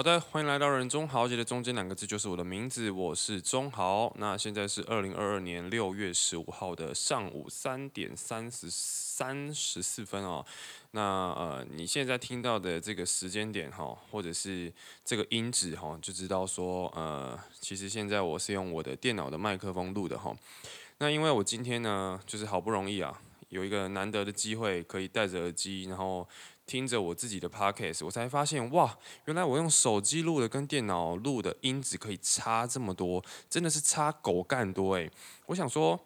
好的，欢迎来到人中豪杰的中间两个字就是我的名字，我是中豪。那现在是二零二二年六月十五号的上午三点三十三十四分哦。那呃，你现在听到的这个时间点哈，或者是这个音质哈，就知道说呃，其实现在我是用我的电脑的麦克风录的哈。那因为我今天呢，就是好不容易啊，有一个难得的机会可以戴着耳机，然后。听着我自己的 podcast，我才发现哇，原来我用手机录的跟电脑录的音质可以差这么多，真的是差狗干多诶。我想说。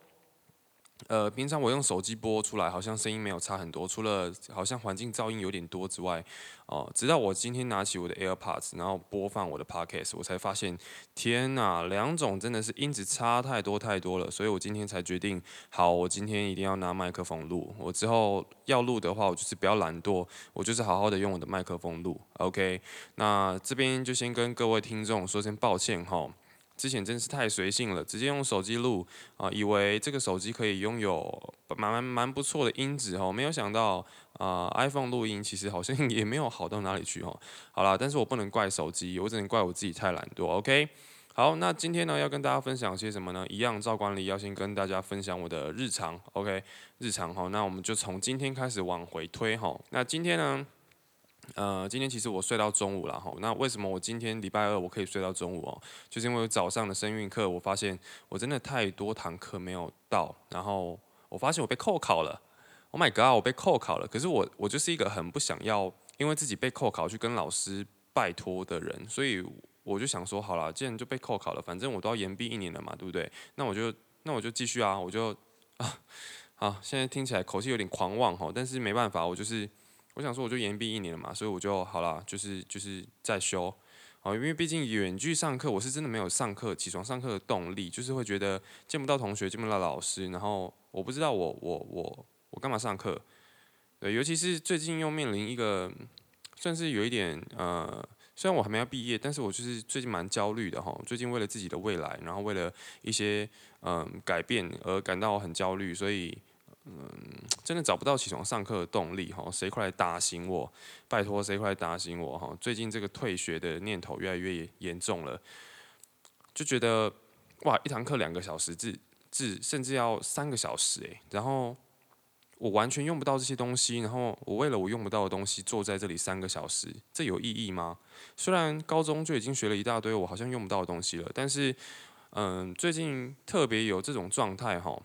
呃，平常我用手机播出来，好像声音没有差很多，除了好像环境噪音有点多之外，哦，直到我今天拿起我的 AirPods，然后播放我的 Podcast，我才发现，天哪，两种真的是音质差太多太多了，所以我今天才决定，好，我今天一定要拿麦克风录，我之后要录的话，我就是不要懒惰，我就是好好的用我的麦克风录，OK，那这边就先跟各位听众说声抱歉哈。之前真是太随性了，直接用手机录啊，以为这个手机可以拥有蛮蛮蛮不错的音质哦，没有想到啊，iPhone 录音其实好像 也没有好到哪里去哦。好啦，但是我不能怪手机，我只能怪我自己太懒惰。OK，好，那今天呢要跟大家分享些什么呢？一样照管理要先跟大家分享我的日常。OK，日常哈，那我们就从今天开始往回推哈。那今天呢？呃，今天其实我睡到中午了哈。那为什么我今天礼拜二我可以睡到中午哦？就是因为早上的声韵课，我发现我真的太多堂课没有到，然后我发现我被扣考了。Oh my god，我被扣考了。可是我我就是一个很不想要因为自己被扣考去跟老师拜托的人，所以我就想说，好了，既然就被扣考了，反正我都要延毕一年了嘛，对不对？那我就那我就继续啊，我就 啊，好，现在听起来口气有点狂妄哈，但是没办法，我就是。我想说，我就延毕一年了嘛，所以我就好了，就是就是在修，哦，因为毕竟远距上课，我是真的没有上课、起床上课的动力，就是会觉得见不到同学、见不到老师，然后我不知道我我我我干嘛上课，对，尤其是最近又面临一个算是有一点呃，虽然我还没要毕业，但是我就是最近蛮焦虑的哈，最近为了自己的未来，然后为了一些嗯改变而感到很焦虑，所以。嗯，真的找不到起床上课的动力哈，谁快来打醒我？拜托，谁快来打醒我哈？最近这个退学的念头越来越严重了，就觉得哇，一堂课两个小时，至至甚至要三个小时诶，然后我完全用不到这些东西，然后我为了我用不到的东西坐在这里三个小时，这有意义吗？虽然高中就已经学了一大堆我好像用不到的东西了，但是嗯，最近特别有这种状态哈。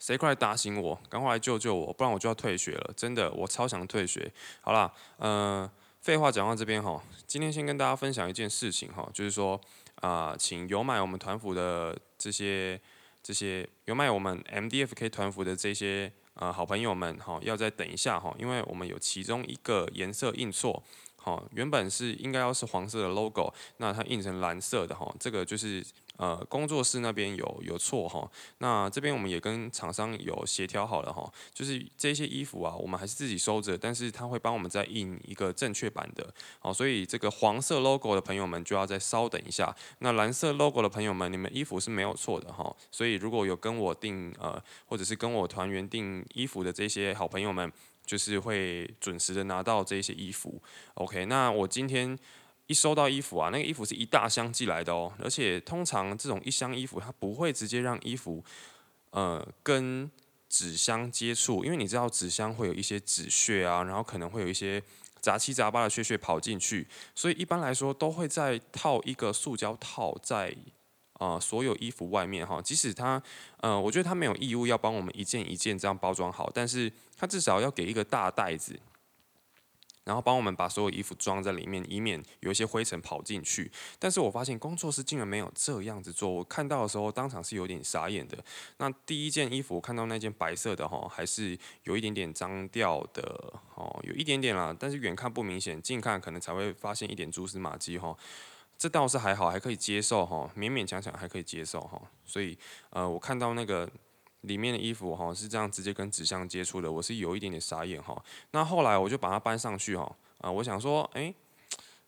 谁快来打醒我，赶快来救救我，不然我就要退学了。真的，我超想退学。好啦，呃，废话讲到这边哈，今天先跟大家分享一件事情哈，就是说啊，请有买我们团服的这些这些有买我们 MDFK 团服的这些呃好朋友们哈，要再等一下哈，因为我们有其中一个颜色印错，好，原本是应该要是黄色的 logo，那它印成蓝色的哈，这个就是。呃，工作室那边有有错哈，那这边我们也跟厂商有协调好了哈，就是这些衣服啊，我们还是自己收着，但是他会帮我们再印一个正确版的，好，所以这个黄色 logo 的朋友们就要再稍等一下，那蓝色 logo 的朋友们，你们衣服是没有错的哈，所以如果有跟我订呃，或者是跟我团员订衣服的这些好朋友们，就是会准时的拿到这些衣服，OK，那我今天。一收到衣服啊，那个衣服是一大箱寄来的哦，而且通常这种一箱衣服，它不会直接让衣服，呃，跟纸箱接触，因为你知道纸箱会有一些纸屑啊，然后可能会有一些杂七杂八的屑屑跑进去，所以一般来说都会在套一个塑胶套在啊所有衣服外面哈，即使他，呃，我觉得他没有义务要帮我们一件一件这样包装好，但是他至少要给一个大袋子。然后帮我们把所有衣服装在里面，以免有一些灰尘跑进去。但是我发现工作室竟然没有这样子做，我看到的时候当场是有点傻眼的。那第一件衣服我看到那件白色的哈，还是有一点点脏掉的哦，有一点点啦，但是远看不明显，近看可能才会发现一点蛛丝马迹哈。这倒是还好，还可以接受哈，勉勉强强还可以接受哈。所以呃，我看到那个。里面的衣服哈是这样直接跟纸箱接触的，我是有一点点傻眼哈。那后来我就把它搬上去哈，啊，我想说，哎，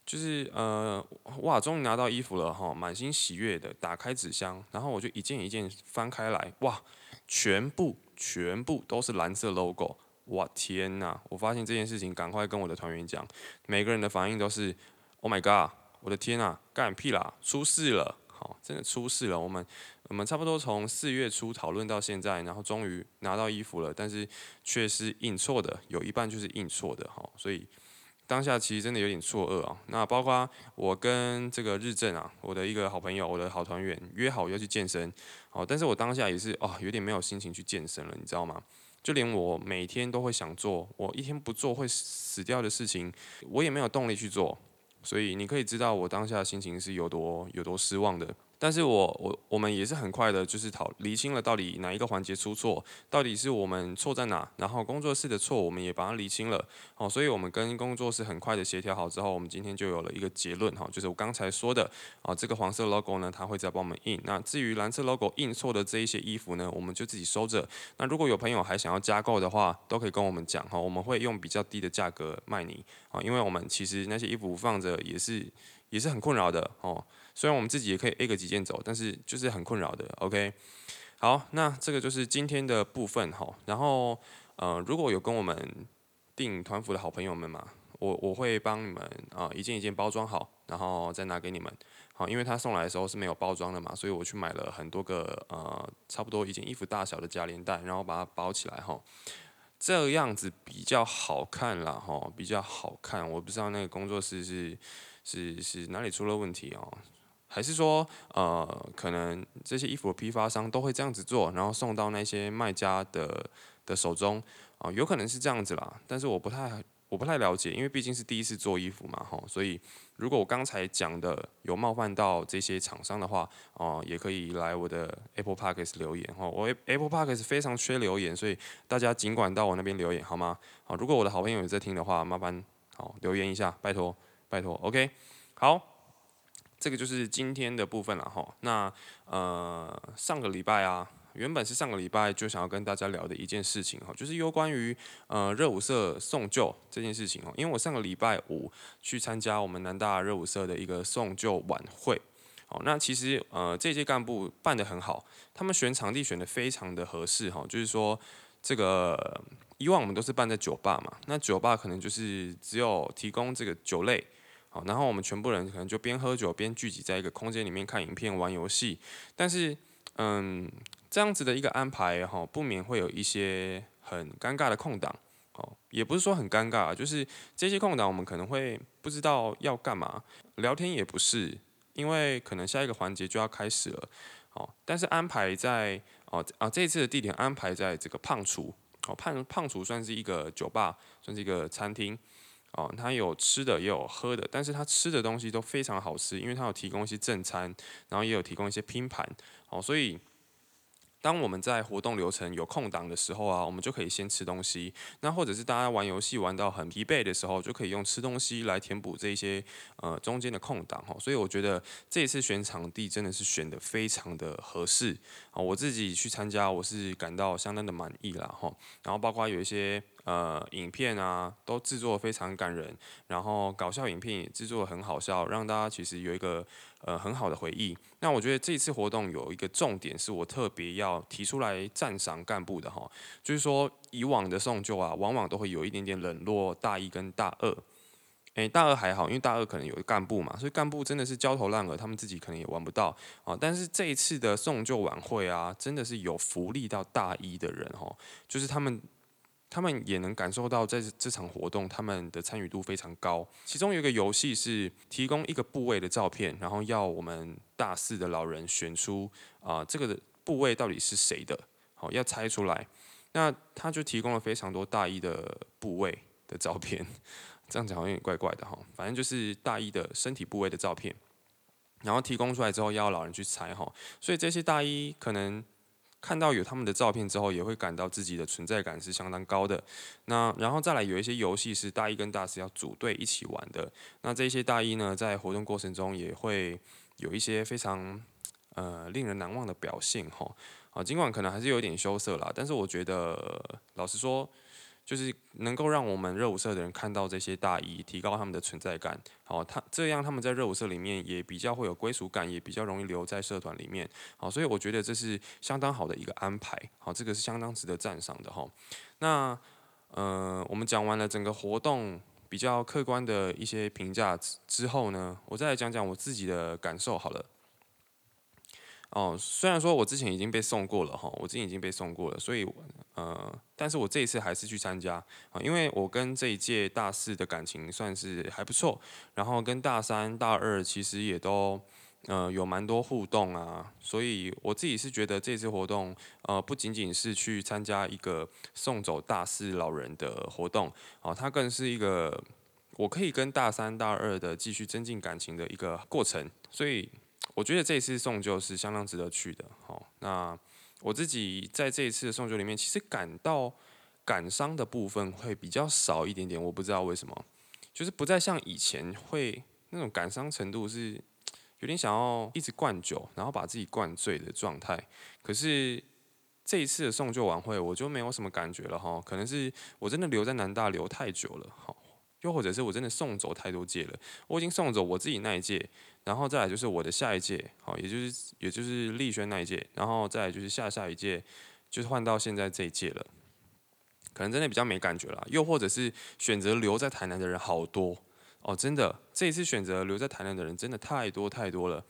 就是呃，哇，终于拿到衣服了哈，满心喜悦的打开纸箱，然后我就一件一件翻开来，哇，全部全部都是蓝色 logo，哇天呐！我发现这件事情，赶快跟我的团员讲，每个人的反应都是。，Oh my god，我的天呐，干屁啦，出事了，好，真的出事了。我们我们差不多从四月初讨论到现在，然后终于拿到衣服了，但是却是印错的，有一半就是印错的，哈，所以。当下其实真的有点错愕啊。那包括我跟这个日正啊，我的一个好朋友，我的好团员约好要去健身，好，但是我当下也是哦，有点没有心情去健身了，你知道吗？就连我每天都会想做，我一天不做会死掉的事情，我也没有动力去做。所以你可以知道我当下心情是有多有多失望的。但是我我我们也是很快的，就是讨厘清了到底哪一个环节出错，到底是我们错在哪，然后工作室的错我们也把它厘清了，好，所以我们跟工作室很快的协调好之后，我们今天就有了一个结论哈，就是我刚才说的啊，这个黄色 logo 呢，它会再帮我们印，那至于蓝色 logo 印错的这一些衣服呢，我们就自己收着。那如果有朋友还想要加购的话，都可以跟我们讲哈，我们会用比较低的价格卖你啊，因为我们其实那些衣服放着也是也是很困扰的哦。虽然我们自己也可以 A 个几件走，但是就是很困扰的。OK，好，那这个就是今天的部分哈。然后呃，如果有跟我们订团服的好朋友们嘛，我我会帮你们啊一件一件包装好，然后再拿给你们。好，因为他送来的时候是没有包装的嘛，所以我去买了很多个呃差不多一件衣服大小的夹链袋，然后把它包起来哈。这样子比较好看啦哈，比较好看。我不知道那个工作室是是是哪里出了问题哦。还是说，呃，可能这些衣服的批发商都会这样子做，然后送到那些卖家的的手中，啊，有可能是这样子啦。但是我不太，我不太了解，因为毕竟是第一次做衣服嘛，吼，所以如果我刚才讲的有冒犯到这些厂商的话，哦，也可以来我的 Apple Parkes 留言，吼，我 Apple Parkes 非常缺留言，所以大家尽管到我那边留言好吗？好，如果我的好朋友有在听的话，麻烦好留言一下，拜托，拜托，OK，好。这个就是今天的部分了哈。那呃上个礼拜啊，原本是上个礼拜就想要跟大家聊的一件事情哈，就是有关于呃热舞社送旧这件事情哦。因为我上个礼拜五去参加我们南大热舞社的一个送旧晚会，哦，那其实呃这届干部办得很好，他们选场地选的非常的合适哈，就是说这个以往我们都是办在酒吧嘛，那酒吧可能就是只有提供这个酒类。好，然后我们全部人可能就边喝酒边聚集在一个空间里面看影片、玩游戏。但是，嗯，这样子的一个安排哈，不免会有一些很尴尬的空档。哦，也不是说很尴尬，就是这些空档我们可能会不知道要干嘛，聊天也不是，因为可能下一个环节就要开始了。哦，但是安排在哦啊这次的地点安排在这个胖厨。哦，胖胖厨算是一个酒吧，算是一个餐厅。哦，它有吃的也有喝的，但是它吃的东西都非常好吃，因为它有提供一些正餐，然后也有提供一些拼盘，哦，所以。当我们在活动流程有空档的时候啊，我们就可以先吃东西。那或者是大家玩游戏玩到很疲惫的时候，就可以用吃东西来填补这一些呃中间的空档哈。所以我觉得这一次选场地真的是选的非常的合适啊。我自己去参加，我是感到相当的满意啦哈。然后包括有一些呃影片啊，都制作非常感人，然后搞笑影片也制作很好笑，让大家其实有一个。呃，很好的回忆。那我觉得这次活动有一个重点，是我特别要提出来赞赏干部的哈，就是说以往的送旧啊，往往都会有一点点冷落大一跟大二。诶，大二还好，因为大二可能有干部嘛，所以干部真的是焦头烂额，他们自己可能也玩不到啊。但是这一次的送旧晚会啊，真的是有福利到大一的人哈，就是他们。他们也能感受到，在这场活动，他们的参与度非常高。其中有一个游戏是提供一个部位的照片，然后要我们大四的老人选出啊，这个的部位到底是谁的，好要猜出来。那他就提供了非常多大一的部位的照片，这样讲好像有点怪怪的哈。反正就是大一的身体部位的照片，然后提供出来之后要老人去猜哈。所以这些大一可能。看到有他们的照片之后，也会感到自己的存在感是相当高的。那然后再来有一些游戏是大一跟大四要组队一起玩的。那这些大一呢，在活动过程中也会有一些非常呃令人难忘的表现哈。啊，尽管可能还是有点羞涩啦，但是我觉得老实说。就是能够让我们热舞社的人看到这些大衣，提高他们的存在感。好，他这样他们在热舞社里面也比较会有归属感，也比较容易留在社团里面。好，所以我觉得这是相当好的一个安排。好，这个是相当值得赞赏的哈。那呃，我们讲完了整个活动比较客观的一些评价之后呢，我再来讲讲我自己的感受好了。哦，虽然说我之前已经被送过了哈，我之前已经被送过了，所以呃，但是我这一次还是去参加啊，因为我跟这一届大四的感情算是还不错，然后跟大三、大二其实也都呃有蛮多互动啊，所以我自己是觉得这次活动呃不仅仅是去参加一个送走大四老人的活动啊，它更是一个我可以跟大三、大二的继续增进感情的一个过程，所以。我觉得这一次送旧是相当值得去的。好，那我自己在这一次的送旧里面，其实感到感伤的部分会比较少一点点。我不知道为什么，就是不再像以前会那种感伤程度是有点想要一直灌酒，然后把自己灌醉的状态。可是这一次的送旧晚会，我就没有什么感觉了哈。可能是我真的留在南大留太久了，好，又或者是我真的送走太多届了。我已经送走我自己那一届。然后再来就是我的下一届，好，也就是也就是立轩那一届，然后再来就是下下一届，就是换到现在这一届了，可能真的比较没感觉了。又或者是选择留在台南的人好多哦，真的这一次选择留在台南的人真的太多太多了，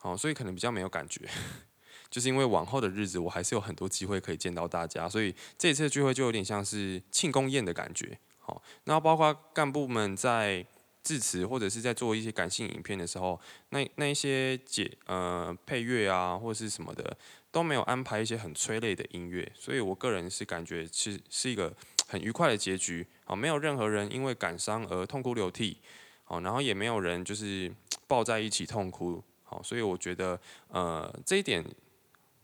好，所以可能比较没有感觉，就是因为往后的日子我还是有很多机会可以见到大家，所以这一次聚会就有点像是庆功宴的感觉，好，那包括干部们在。致辞或者是在做一些感性影片的时候，那那一些解呃配乐啊或者是什么的都没有安排一些很催泪的音乐，所以我个人是感觉是是一个 很愉快的结局，好，没有任何人因为感伤而痛哭流涕，好，然后也没有人就是 抱在一起痛哭，好，所以我觉得呃这一点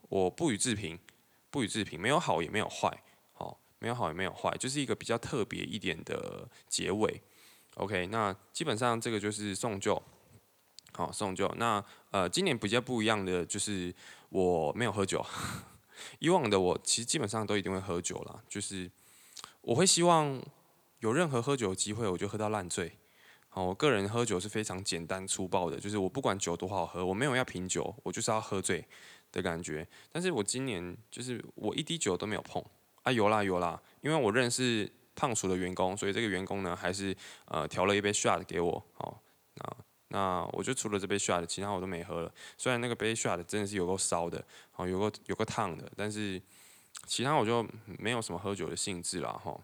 我不予置评，不予置评，没有好也没有坏，好，没有好也没有坏，就是一个比较特别一点的结尾。OK，那基本上这个就是送旧，好送旧。那呃，今年比较不一样的就是我没有喝酒，以往的我其实基本上都一定会喝酒了，就是我会希望有任何喝酒的机会，我就喝到烂醉。好，我个人喝酒是非常简单粗暴的，就是我不管酒多好喝，我没有要品酒，我就是要喝醉的感觉。但是我今年就是我一滴酒都没有碰啊，有啦有啦，因为我认识。胖厨的员工，所以这个员工呢，还是呃调了一杯 shot 给我，好，那那我就除了这杯 shot，其他我都没喝了。虽然那个杯 shot 真的是有够烧的，好，有个有个烫的，但是其他我就没有什么喝酒的兴致了，哈。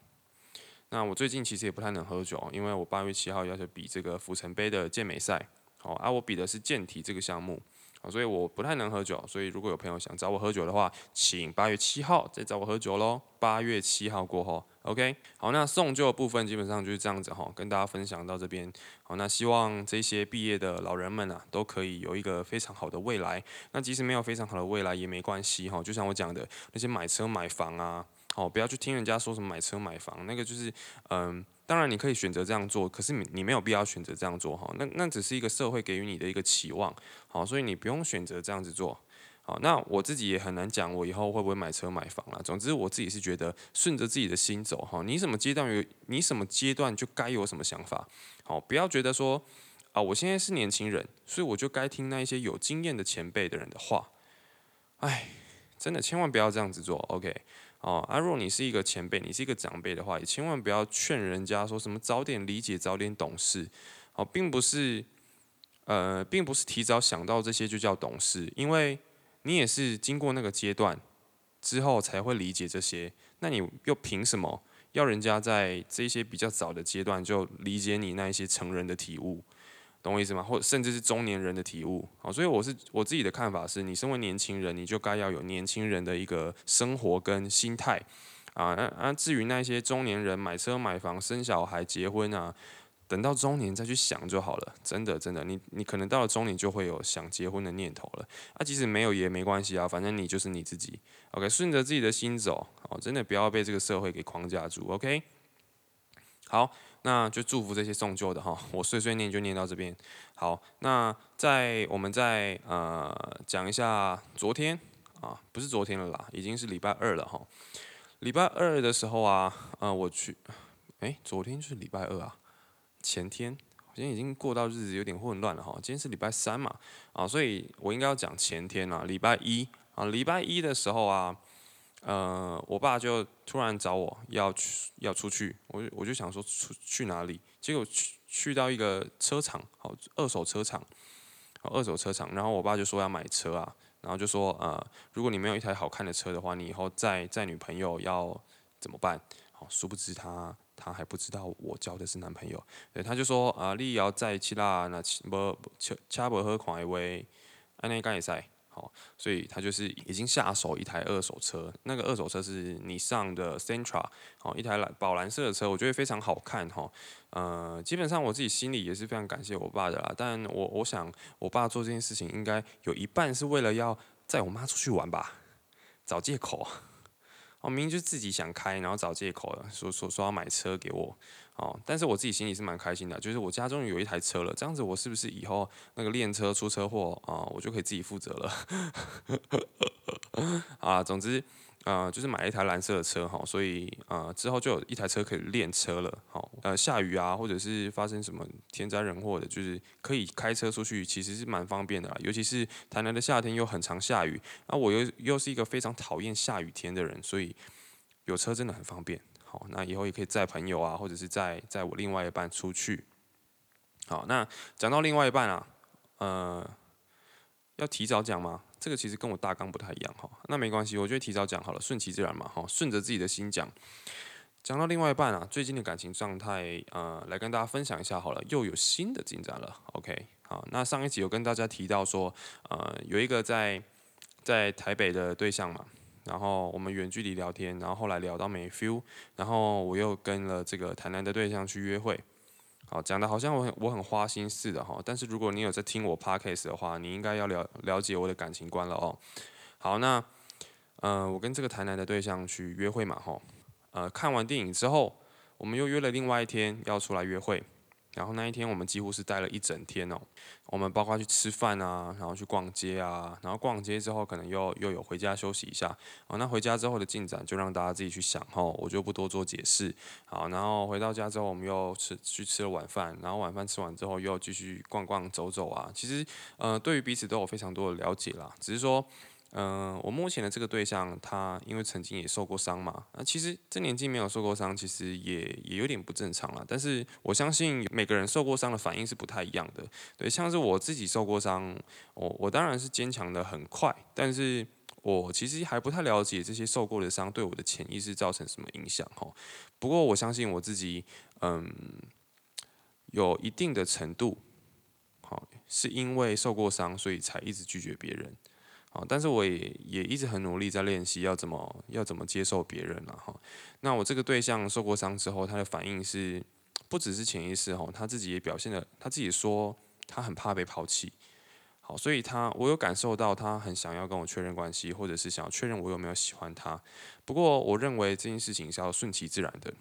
那我最近其实也不太能喝酒，因为我八月七号要去比这个府城杯的健美赛，好，而我比的是健体这个项目。啊，所以我不太能喝酒，所以如果有朋友想找我喝酒的话，请八月七号再找我喝酒喽。八月七号过后，OK。好，那送旧的部分基本上就是这样子哈，跟大家分享到这边。好，那希望这些毕业的老人们啊，都可以有一个非常好的未来。那即使没有非常好的未来也没关系哈，就像我讲的那些买车买房啊，好，不要去听人家说什么买车买房，那个就是嗯。当然，你可以选择这样做，可是你你没有必要选择这样做哈。那那只是一个社会给予你的一个期望，好，所以你不用选择这样子做。好，那我自己也很难讲，我以后会不会买车买房啊？总之，我自己是觉得顺着自己的心走哈。你什么阶段有，你什么阶段就该有什么想法。好，不要觉得说啊，我现在是年轻人，所以我就该听那一些有经验的前辈的人的话。哎，真的千万不要这样子做，OK。哦，啊，如果你是一个前辈，你是一个长辈的话，也千万不要劝人家说什么早点理解、早点懂事。哦，并不是，呃，并不是提早想到这些就叫懂事，因为你也是经过那个阶段之后才会理解这些。那你又凭什么要人家在这些比较早的阶段就理解你那一些成人的体悟？懂我意思吗？或甚至是中年人的体悟，好，所以我是我自己的看法是，你身为年轻人，你就该要有年轻人的一个生活跟心态，啊，那啊，至于那些中年人买车买房生小孩结婚啊，等到中年再去想就好了，真的真的，你你可能到了中年就会有想结婚的念头了，啊，即使没有也没关系啊，反正你就是你自己，OK，顺着自己的心走，哦，真的不要被这个社会给框架住，OK，好。那就祝福这些送旧的哈，我碎碎念就念到这边。好，那在我们再呃讲一下昨天啊，不是昨天了啦，已经是礼拜二了哈。礼拜二的时候啊，呃，我去，哎，昨天是礼拜二啊，前天，今天已经过到日子有点混乱了哈。今天是礼拜三嘛，啊，所以我应该要讲前天啊，礼拜一啊，礼拜一的时候啊，呃，我爸就突然找我要去要出去，我我就想说出去哪里，结果去去到一个车厂，好二手车厂，二手车厂，然后我爸就说要买车啊，然后就说呃，如果你没有一台好看的车的话，你以后载载女朋友要怎么办？好，殊不知他他还不知道我交的是男朋友，对，他就说啊，你要载起啦，那无车车不好看的话，安尼敢会使？所以他就是已经下手一台二手车，那个二手车是你上的 Centra，哦，一台蓝宝蓝色的车，我觉得非常好看哈。呃，基本上我自己心里也是非常感谢我爸的啦。但我我想，我爸做这件事情应该有一半是为了要载我妈出去玩吧，找借口。哦，明明就自己想开，然后找借口了，说说说要买车给我。哦，但是我自己心里是蛮开心的，就是我家终于有一台车了，这样子我是不是以后那个练车出车祸啊，我就可以自己负责了？啊，总之，呃，就是买一台蓝色的车哈，所以呃之后就有一台车可以练车了。好，呃，下雨啊，或者是发生什么天灾人祸的，就是可以开车出去，其实是蛮方便的啦。尤其是台南的夏天又很常下雨，那我又又是一个非常讨厌下雨天的人，所以有车真的很方便。好，那以后也可以载朋友啊，或者是载载我另外一半出去。好，那讲到另外一半啊，呃，要提早讲吗？这个其实跟我大纲不太一样哈。那没关系，我就提早讲好了，顺其自然嘛。哈，顺着自己的心讲。讲到另外一半啊，最近的感情状态，呃，来跟大家分享一下好了，又有新的进展了。OK，好，那上一集有跟大家提到说，呃，有一个在在台北的对象嘛。然后我们远距离聊天，然后后来聊到没 feel，然后我又跟了这个台南的对象去约会，好讲的好像我很我很花心似的哈，但是如果你有在听我 podcast 的话，你应该要了了解我的感情观了哦。好，那呃我跟这个台南的对象去约会嘛哈，呃看完电影之后，我们又约了另外一天要出来约会。然后那一天我们几乎是待了一整天哦，我们包括去吃饭啊，然后去逛街啊，然后逛街之后可能又又有回家休息一下，哦，那回家之后的进展就让大家自己去想哦，我就不多做解释。好，然后回到家之后我们又吃去吃了晚饭，然后晚饭吃完之后又继续逛逛走走啊，其实呃对于彼此都有非常多的了解啦，只是说。嗯，我目前的这个对象，他因为曾经也受过伤嘛，那其实这年纪没有受过伤，其实也也有点不正常了。但是我相信每个人受过伤的反应是不太一样的。对，像是我自己受过伤，我我当然是坚强的很快，但是我其实还不太了解这些受过的伤对我的潜意识造成什么影响哈。不过我相信我自己，嗯，有一定的程度，好，是因为受过伤，所以才一直拒绝别人。好，但是我也也一直很努力在练习要怎么要怎么接受别人了哈。那我这个对象受过伤之后，他的反应是不只是潜意识哈，他自己也表现的，他自己说他很怕被抛弃。好，所以他我有感受到他很想要跟我确认关系，或者是想要确认我有没有喜欢他。不过我认为这件事情是要顺其自然的。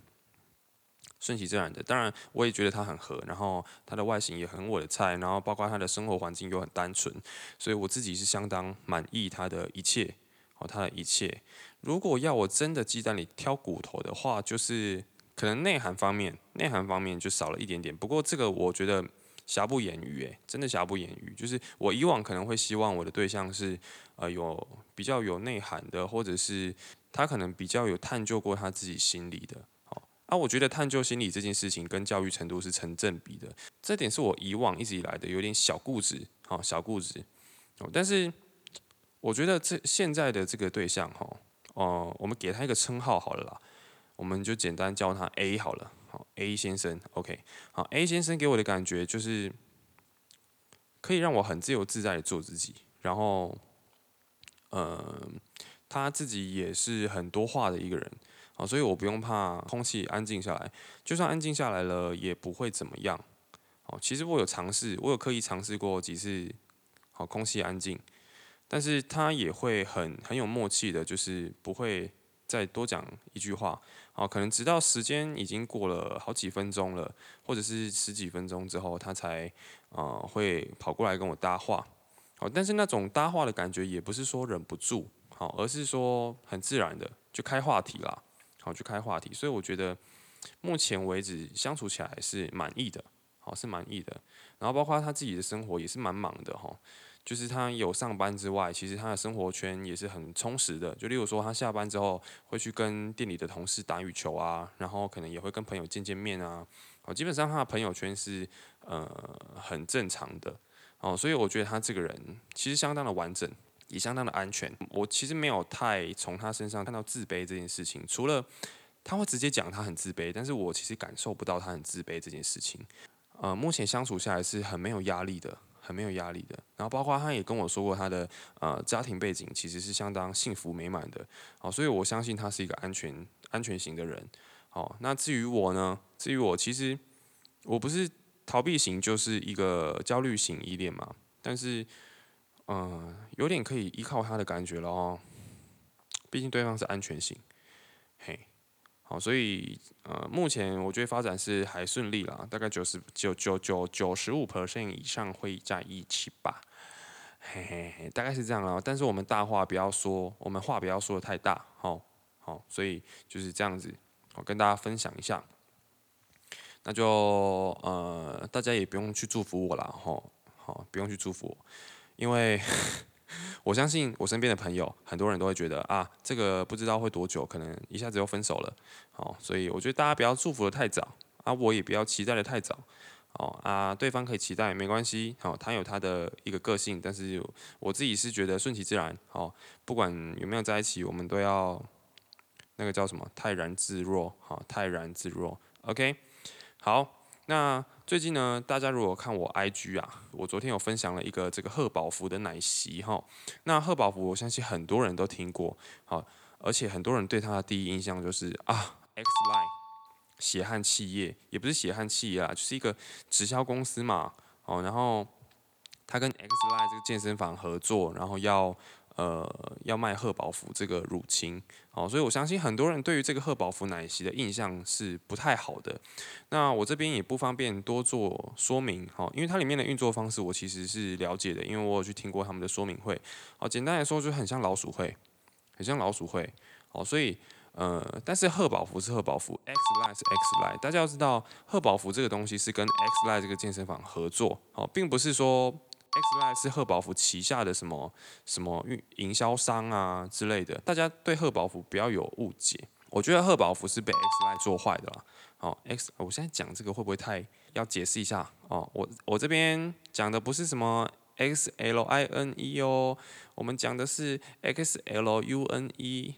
顺其自然的，当然我也觉得他很合，然后他的外形也很我的菜，然后包括他的生活环境又很单纯，所以我自己是相当满意他的一切，哦，他的一切。如果要我真的鸡蛋里挑骨头的话，就是可能内涵方面，内涵方面就少了一点点。不过这个我觉得瑕不掩瑜，诶，真的瑕不掩瑜。就是我以往可能会希望我的对象是呃有比较有内涵的，或者是他可能比较有探究过他自己心里的。啊，我觉得探究心理这件事情跟教育程度是成正比的，这点是我以往一直以来的有点小固执，好小固执。哦，但是我觉得这现在的这个对象，哈，哦，我们给他一个称号好了啦，我们就简单叫他 A 好了，好 A 先生，OK，好 A 先生给我的感觉就是可以让我很自由自在的做自己，然后，嗯，他自己也是很多话的一个人。啊，所以我不用怕空气安静下来，就算安静下来了，也不会怎么样。哦，其实我有尝试，我有刻意尝试过几次，好，空气安静，但是他也会很很有默契的，就是不会再多讲一句话。好，可能直到时间已经过了好几分钟了，或者是十几分钟之后，他才呃会跑过来跟我搭话。好，但是那种搭话的感觉也不是说忍不住，好，而是说很自然的就开话题啦。好去开话题，所以我觉得目前为止相处起来是满意的，好是满意的。然后包括他自己的生活也是蛮忙的哈，就是他有上班之外，其实他的生活圈也是很充实的。就例如说，他下班之后会去跟店里的同事打羽球啊，然后可能也会跟朋友见见面啊。哦，基本上他的朋友圈是呃很正常的。哦，所以我觉得他这个人其实相当的完整，也相当的安全。我其实没有太从他身上看到自卑这件事情，除了他会直接讲他很自卑，但是我其实感受不到他很自卑这件事情。呃，目前相处下来是很没有压力的。很没有压力的，然后包括他也跟我说过他的呃家庭背景其实是相当幸福美满的，好，所以我相信他是一个安全安全型的人，好，那至于我呢？至于我其实我不是逃避型，就是一个焦虑型依恋嘛，但是嗯，有点可以依靠他的感觉了哦，毕竟对方是安全型，嘿。好，所以呃，目前我觉得发展是还顺利啦，大概九十九九九九十五 percent 以上会在一起吧，嘿嘿嘿，大概是这样啦。但是我们大话不要说，我们话不要说的太大，好，好，所以就是这样子，我跟大家分享一下。那就呃，大家也不用去祝福我啦，吼，好，不用去祝福我，因为。我相信我身边的朋友，很多人都会觉得啊，这个不知道会多久，可能一下子又分手了，好，所以我觉得大家不要祝福的太早，啊，我也不要期待的太早，哦，啊，对方可以期待没关系，好，他有他的一个个性，但是我自己是觉得顺其自然，好，不管有没有在一起，我们都要那个叫什么泰然自若，好，泰然自若，OK，好。那最近呢，大家如果看我 IG 啊，我昨天有分享了一个这个贺宝福的奶昔哈。那贺宝福，我相信很多人都听过，好，而且很多人对他的第一印象就是啊，X Line 血汗企业，也不是血汗企业啊，就是一个直销公司嘛，哦，然后他跟 X Line 这个健身房合作，然后要。呃，要卖贺宝福这个乳清，哦，所以我相信很多人对于这个贺宝福奶昔的印象是不太好的。那我这边也不方便多做说明，哈，因为它里面的运作方式我其实是了解的，因为我有去听过他们的说明会。哦，简单来说就很像老鼠会，很像老鼠会，哦，所以呃，但是贺宝福是贺宝福，X Line 是 X Line，大家要知道贺宝福这个东西是跟 X Line 这个健身房合作，哦，并不是说。X Line 是贺宝福旗下的什么什么运营销商啊之类的，大家对贺宝福不要有误解。我觉得贺宝福是被 X Line 做坏的啦。好，X，我现在讲这个会不会太要解释一下哦？我我这边讲的不是什么 X L I N E 哦，我们讲的是 X L U N E，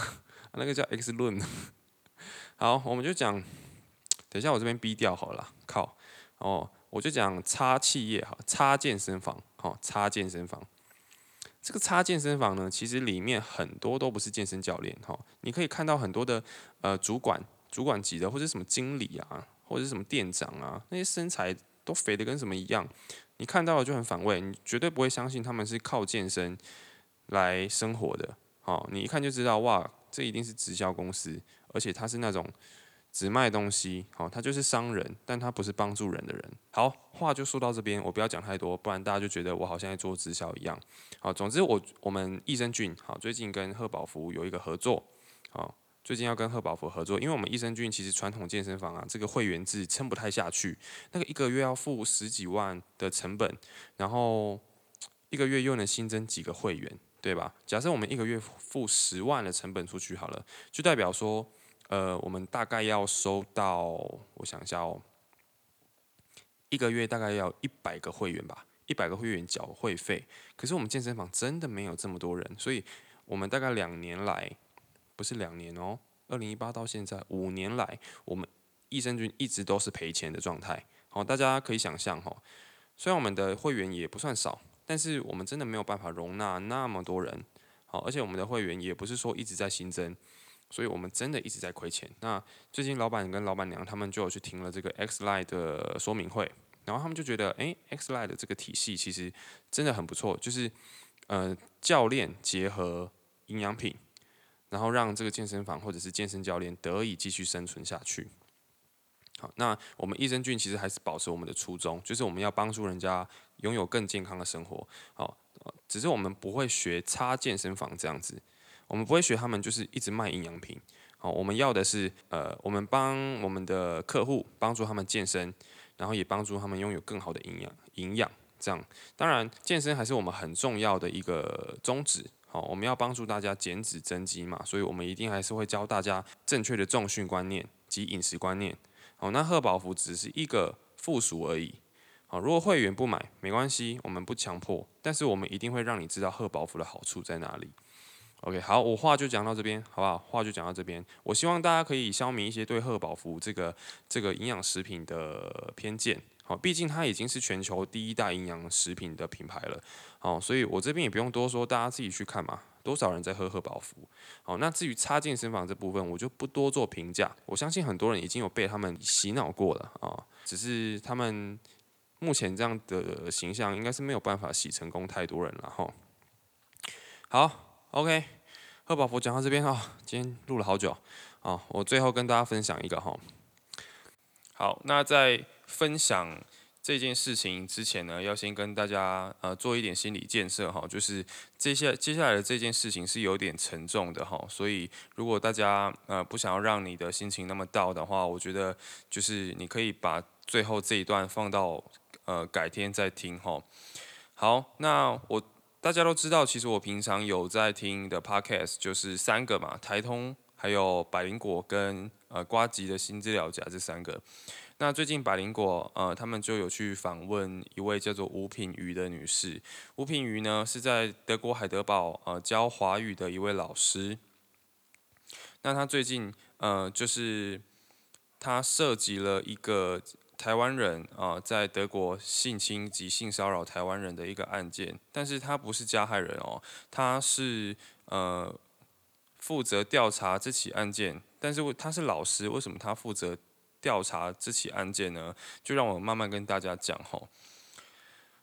那个叫 X 论。好，我们就讲，等一下我这边 B 掉好了，靠，哦。我就讲差企业哈，差健身房哈，差健身房。这个差健身房呢，其实里面很多都不是健身教练哈。你可以看到很多的呃主管、主管级的或者什么经理啊，或者什么店长啊，那些身材都肥的跟什么一样。你看到了就很反胃，你绝对不会相信他们是靠健身来生活的。好，你一看就知道哇，这一定是直销公司，而且他是那种。只卖东西，好，他就是商人，但他不是帮助人的人。好，话就说到这边，我不要讲太多，不然大家就觉得我好像在做直销一样。好，总之我我们益生菌，好，最近跟贺宝福有一个合作，好，最近要跟贺宝福合作，因为我们益生菌其实传统健身房啊，这个会员制撑不太下去，那个一个月要付十几万的成本，然后一个月又能新增几个会员，对吧？假设我们一个月付十万的成本出去好了，就代表说。呃，我们大概要收到，我想一下哦，一个月大概要一百个会员吧，一百个会员缴会费。可是我们健身房真的没有这么多人，所以我们大概两年来，不是两年哦，二零一八到现在五年来，我们益生菌一直都是赔钱的状态。好，大家可以想象哈，虽然我们的会员也不算少，但是我们真的没有办法容纳那么多人。好，而且我们的会员也不是说一直在新增。所以我们真的一直在亏钱。那最近老板跟老板娘他们就有去听了这个 X Line 的说明会，然后他们就觉得，哎，X Line 的这个体系其实真的很不错，就是呃教练结合营养品，然后让这个健身房或者是健身教练得以继续生存下去。好，那我们益生菌其实还是保持我们的初衷，就是我们要帮助人家拥有更健康的生活。好，只是我们不会学差健身房这样子。我们不会学他们，就是一直卖营养品。好，我们要的是，呃，我们帮我们的客户帮助他们健身，然后也帮助他们拥有更好的营养，营养这样，当然健身还是我们很重要的一个宗旨。好，我们要帮助大家减脂增肌嘛，所以我们一定还是会教大家正确的重训观念及饮食观念。好，那贺宝福只是一个附属而已。好，如果会员不买没关系，我们不强迫，但是我们一定会让你知道贺宝福的好处在哪里。OK，好，我话就讲到这边，好不好？话就讲到这边。我希望大家可以消弭一些对贺宝福这个这个营养食品的偏见。好，毕竟它已经是全球第一大营养食品的品牌了。好，所以我这边也不用多说，大家自己去看嘛。多少人在喝贺宝福？好，那至于插健身房这部分，我就不多做评价。我相信很多人已经有被他们洗脑过了啊，只是他们目前这样的形象，应该是没有办法洗成功太多人了哈。好，OK，贺宝福讲到这边哈，今天录了好久啊，我最后跟大家分享一个哈。好，那在分享。这件事情之前呢，要先跟大家呃做一点心理建设哈，就是接下接下来的这件事情是有点沉重的哈，所以如果大家呃不想要让你的心情那么到的话，我觉得就是你可以把最后这一段放到呃改天再听哈。好，那我大家都知道，其实我平常有在听的 podcast 就是三个嘛，台通还有百灵果跟呃瓜吉的新资料夹这三个。那最近百灵果呃，他们就有去访问一位叫做吴品瑜的女士。吴品瑜呢是在德国海德堡呃教华语的一位老师。那她最近呃就是她涉及了一个台湾人啊在德国性侵及性骚扰台湾人的一个案件，但是他不是加害人哦，他是呃负责调查这起案件，但是他是老师，为什么他负责？调查这起案件呢，就让我慢慢跟大家讲吼。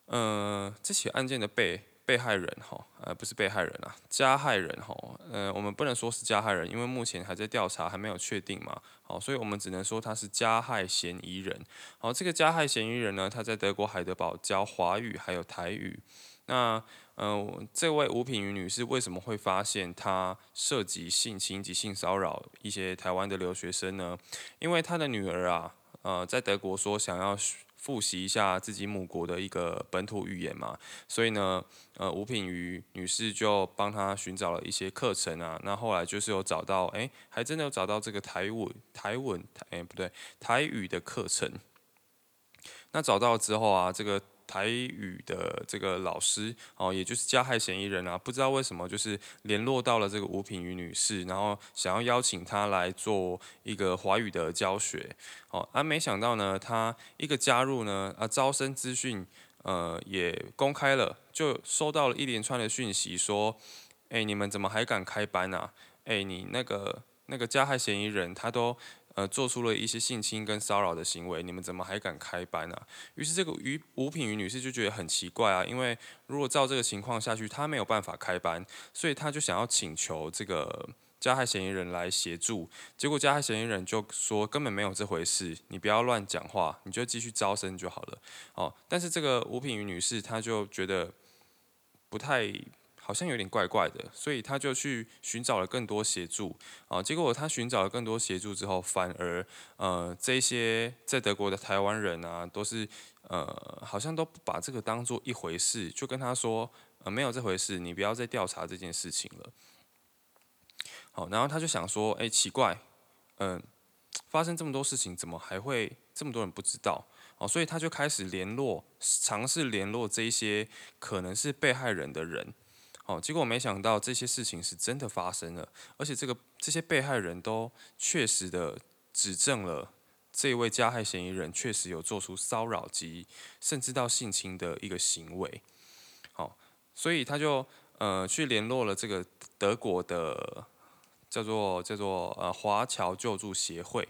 呃，这起案件的被被害人哈，呃，不是被害人啊，加害人哈，呃，我们不能说是加害人，因为目前还在调查，还没有确定嘛。好，所以我们只能说他是加害嫌疑人。好，这个加害嫌疑人呢，他在德国海德堡教华语还有台语。那嗯，这位吴品瑜女士为什么会发现她涉及性侵及性骚扰一些台湾的留学生呢？因为她的女儿啊，呃，在德国说想要复习一下自己母国的一个本土语言嘛，所以呢，呃，吴品瑜女士就帮她寻找了一些课程啊。那后来就是有找到，哎，还真的有找到这个台文、台文，哎，不对，台语的课程。那找到之后啊，这个。台语的这个老师哦，也就是加害嫌疑人啊，不知道为什么就是联络到了这个吴品瑜女士，然后想要邀请她来做一个华语的教学哦，而没想到呢，她一个加入呢，啊，招生资讯呃也公开了，就收到了一连串的讯息说，哎，你们怎么还敢开班啊？哎，你那个那个加害嫌疑人他都。呃，做出了一些性侵跟骚扰的行为，你们怎么还敢开班啊？于是这个于吴品瑜女士就觉得很奇怪啊，因为如果照这个情况下去，她没有办法开班，所以她就想要请求这个加害嫌疑人来协助。结果加害嫌疑人就说根本没有这回事，你不要乱讲话，你就继续招生就好了。哦，但是这个吴品瑜女士她就觉得不太。好像有点怪怪的，所以他就去寻找了更多协助啊。结果他寻找了更多协助之后，反而呃这些在德国的台湾人啊，都是呃好像都不把这个当做一回事，就跟他说呃没有这回事，你不要再调查这件事情了。好，然后他就想说，哎，奇怪，嗯，发生这么多事情，怎么还会这么多人不知道？哦，所以他就开始联络，尝试联络这一些可能是被害人的人。哦，结果没想到这些事情是真的发生了，而且这个这些被害人都确实的指证了这位加害嫌疑人确实有做出骚扰及甚至到性侵的一个行为。好，所以他就呃去联络了这个德国的叫做叫做呃华侨救助协会，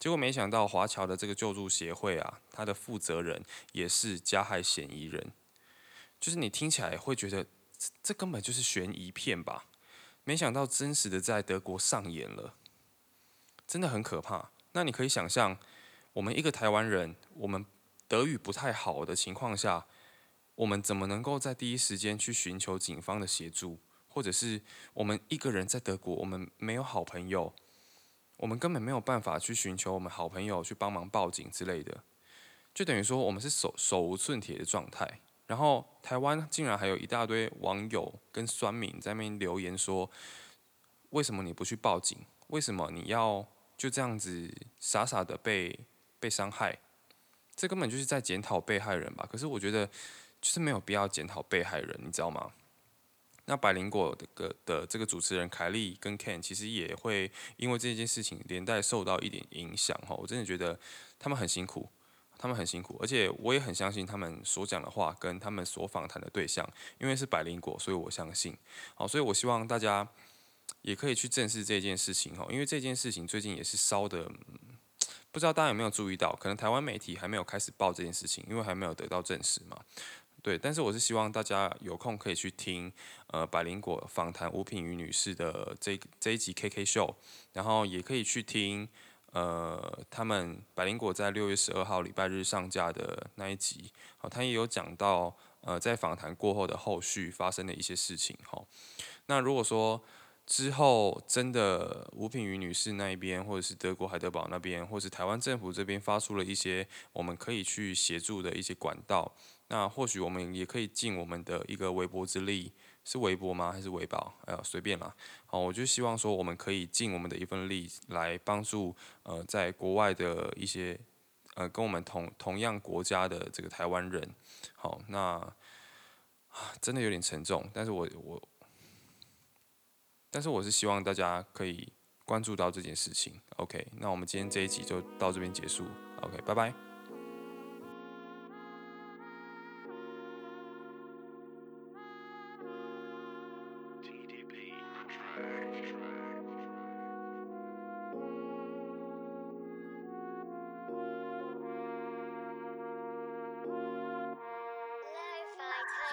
结果没想到华侨的这个救助协会啊，他的负责人也是加害嫌疑人，就是你听起来会觉得。这根本就是悬疑片吧？没想到真实的在德国上演了，真的很可怕。那你可以想象，我们一个台湾人，我们德语不太好的情况下，我们怎么能够在第一时间去寻求警方的协助？或者是我们一个人在德国，我们没有好朋友，我们根本没有办法去寻求我们好朋友去帮忙报警之类的，就等于说我们是手手无寸铁的状态。然后台湾竟然还有一大堆网友跟酸民在那边留言说，为什么你不去报警？为什么你要就这样子傻傻的被被伤害？这根本就是在检讨被害人吧？可是我觉得就是没有必要检讨被害人，你知道吗？那百灵果的个的这个主持人凯莉跟 Ken 其实也会因为这件事情连带受到一点影响哈。我真的觉得他们很辛苦。他们很辛苦，而且我也很相信他们所讲的话跟他们所访谈的对象，因为是百灵果，所以我相信。好，所以我希望大家也可以去正视这件事情哈，因为这件事情最近也是烧的，不知道大家有没有注意到？可能台湾媒体还没有开始报这件事情，因为还没有得到证实嘛。对，但是我是希望大家有空可以去听呃百灵果访谈吴品瑜女士的这这一集 KK 秀，然后也可以去听。呃，他们百灵果在六月十二号礼拜日上架的那一集，好，他也有讲到，呃，在访谈过后的后续发生的一些事情，哈。那如果说之后真的吴品瑜女士那一边，或者是德国海德堡那边，或是台湾政府这边发出了一些我们可以去协助的一些管道，那或许我们也可以尽我们的一个微薄之力。是微博吗？还是微保？哎呀，随便啦。好，我就希望说，我们可以尽我们的一份力，来帮助呃，在国外的一些呃，跟我们同同样国家的这个台湾人。好，那真的有点沉重，但是我我，但是我是希望大家可以关注到这件事情。OK，那我们今天这一集就到这边结束。OK，拜拜。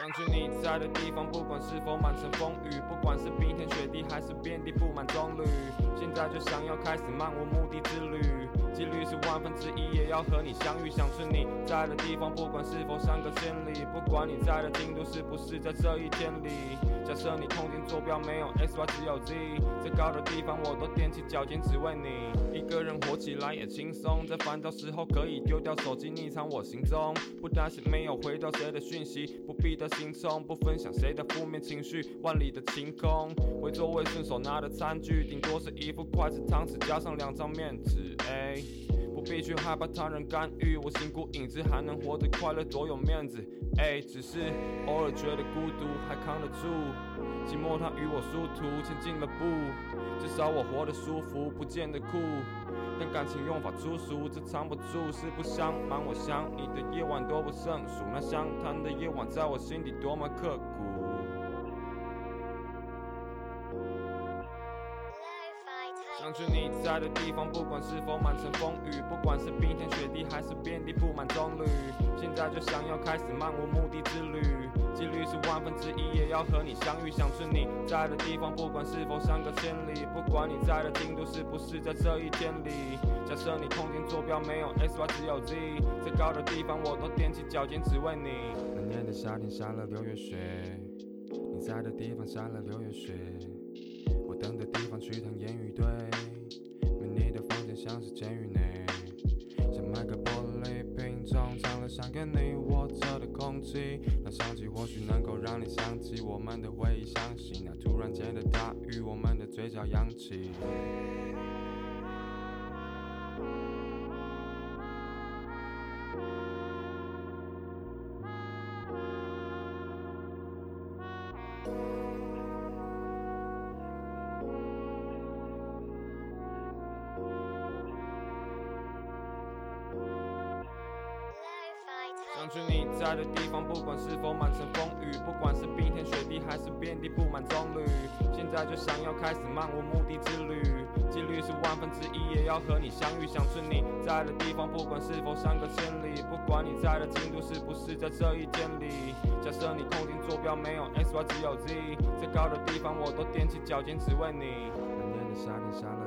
想去你在的地方，不管是否满城风雨，不管是冰天雪地还是遍地布满棕榈，现在就想要开始漫无目的之旅，几率是万分之一，也要和你相遇。想去你在的地方，不管是否相隔千里，不管你在的京都是不是在这一天里。假设你空间坐标没有 X Y 只有 Z，最高的地方我都踮起脚尖只为你。一个人活起来也轻松，在烦躁时候可以丢掉手机匿藏我行踪，不担心没有回到谁的讯息，不必得。心冲，不分享谁的负面情绪，万里的晴空。回座位顺手拿的餐具，顶多是一副筷子汤匙加上两张面纸。哎，不必须害怕他人干预，我心孤影子还能活得快乐，多有面子。哎，只是偶尔觉得孤独还扛得住，寂寞它与我殊途，前进了步，至少我活得舒服，不见得酷。但感情用法粗俗，这藏不住，实不相瞒。我想你的夜晚多不胜数，那相谈的夜晚在我心底多么刻骨。想去你在的地方，不管是否满城风雨，不管是冰天雪地还是遍地布满棕榈，现在就想要开始漫无目的之旅，几率是万分之一，也要和你相遇。想去你在的地方，不管是否相隔千里，不管你在的京都是不是在这一天里。假设你空间坐标没有 X Y 只有 Z，最高的地方我都踮起脚尖只为你。那年的夏天下了六月雪，你在的地方下了六月雪。我等的地方去趟烟雨堆，像是监狱内，像麦克玻璃瓶中藏了想给你握着的空气，那香气或许能够让你想起我们的回忆，想起那突然间的大雨，我们的嘴角扬起。想去你在的地方，不管是否满城风雨，不管是冰天雪地还是遍地布满棕榈，现在就想要开始漫无目的之旅，几率是万分之一，也要和你相遇。想去你在的地方，不管是否相隔千里，不管你在的京都是不是在这一天里。假设你空间坐标没有 X Y 只有 Z，最高的地方我都踮起脚尖只为你。那年的夏天下了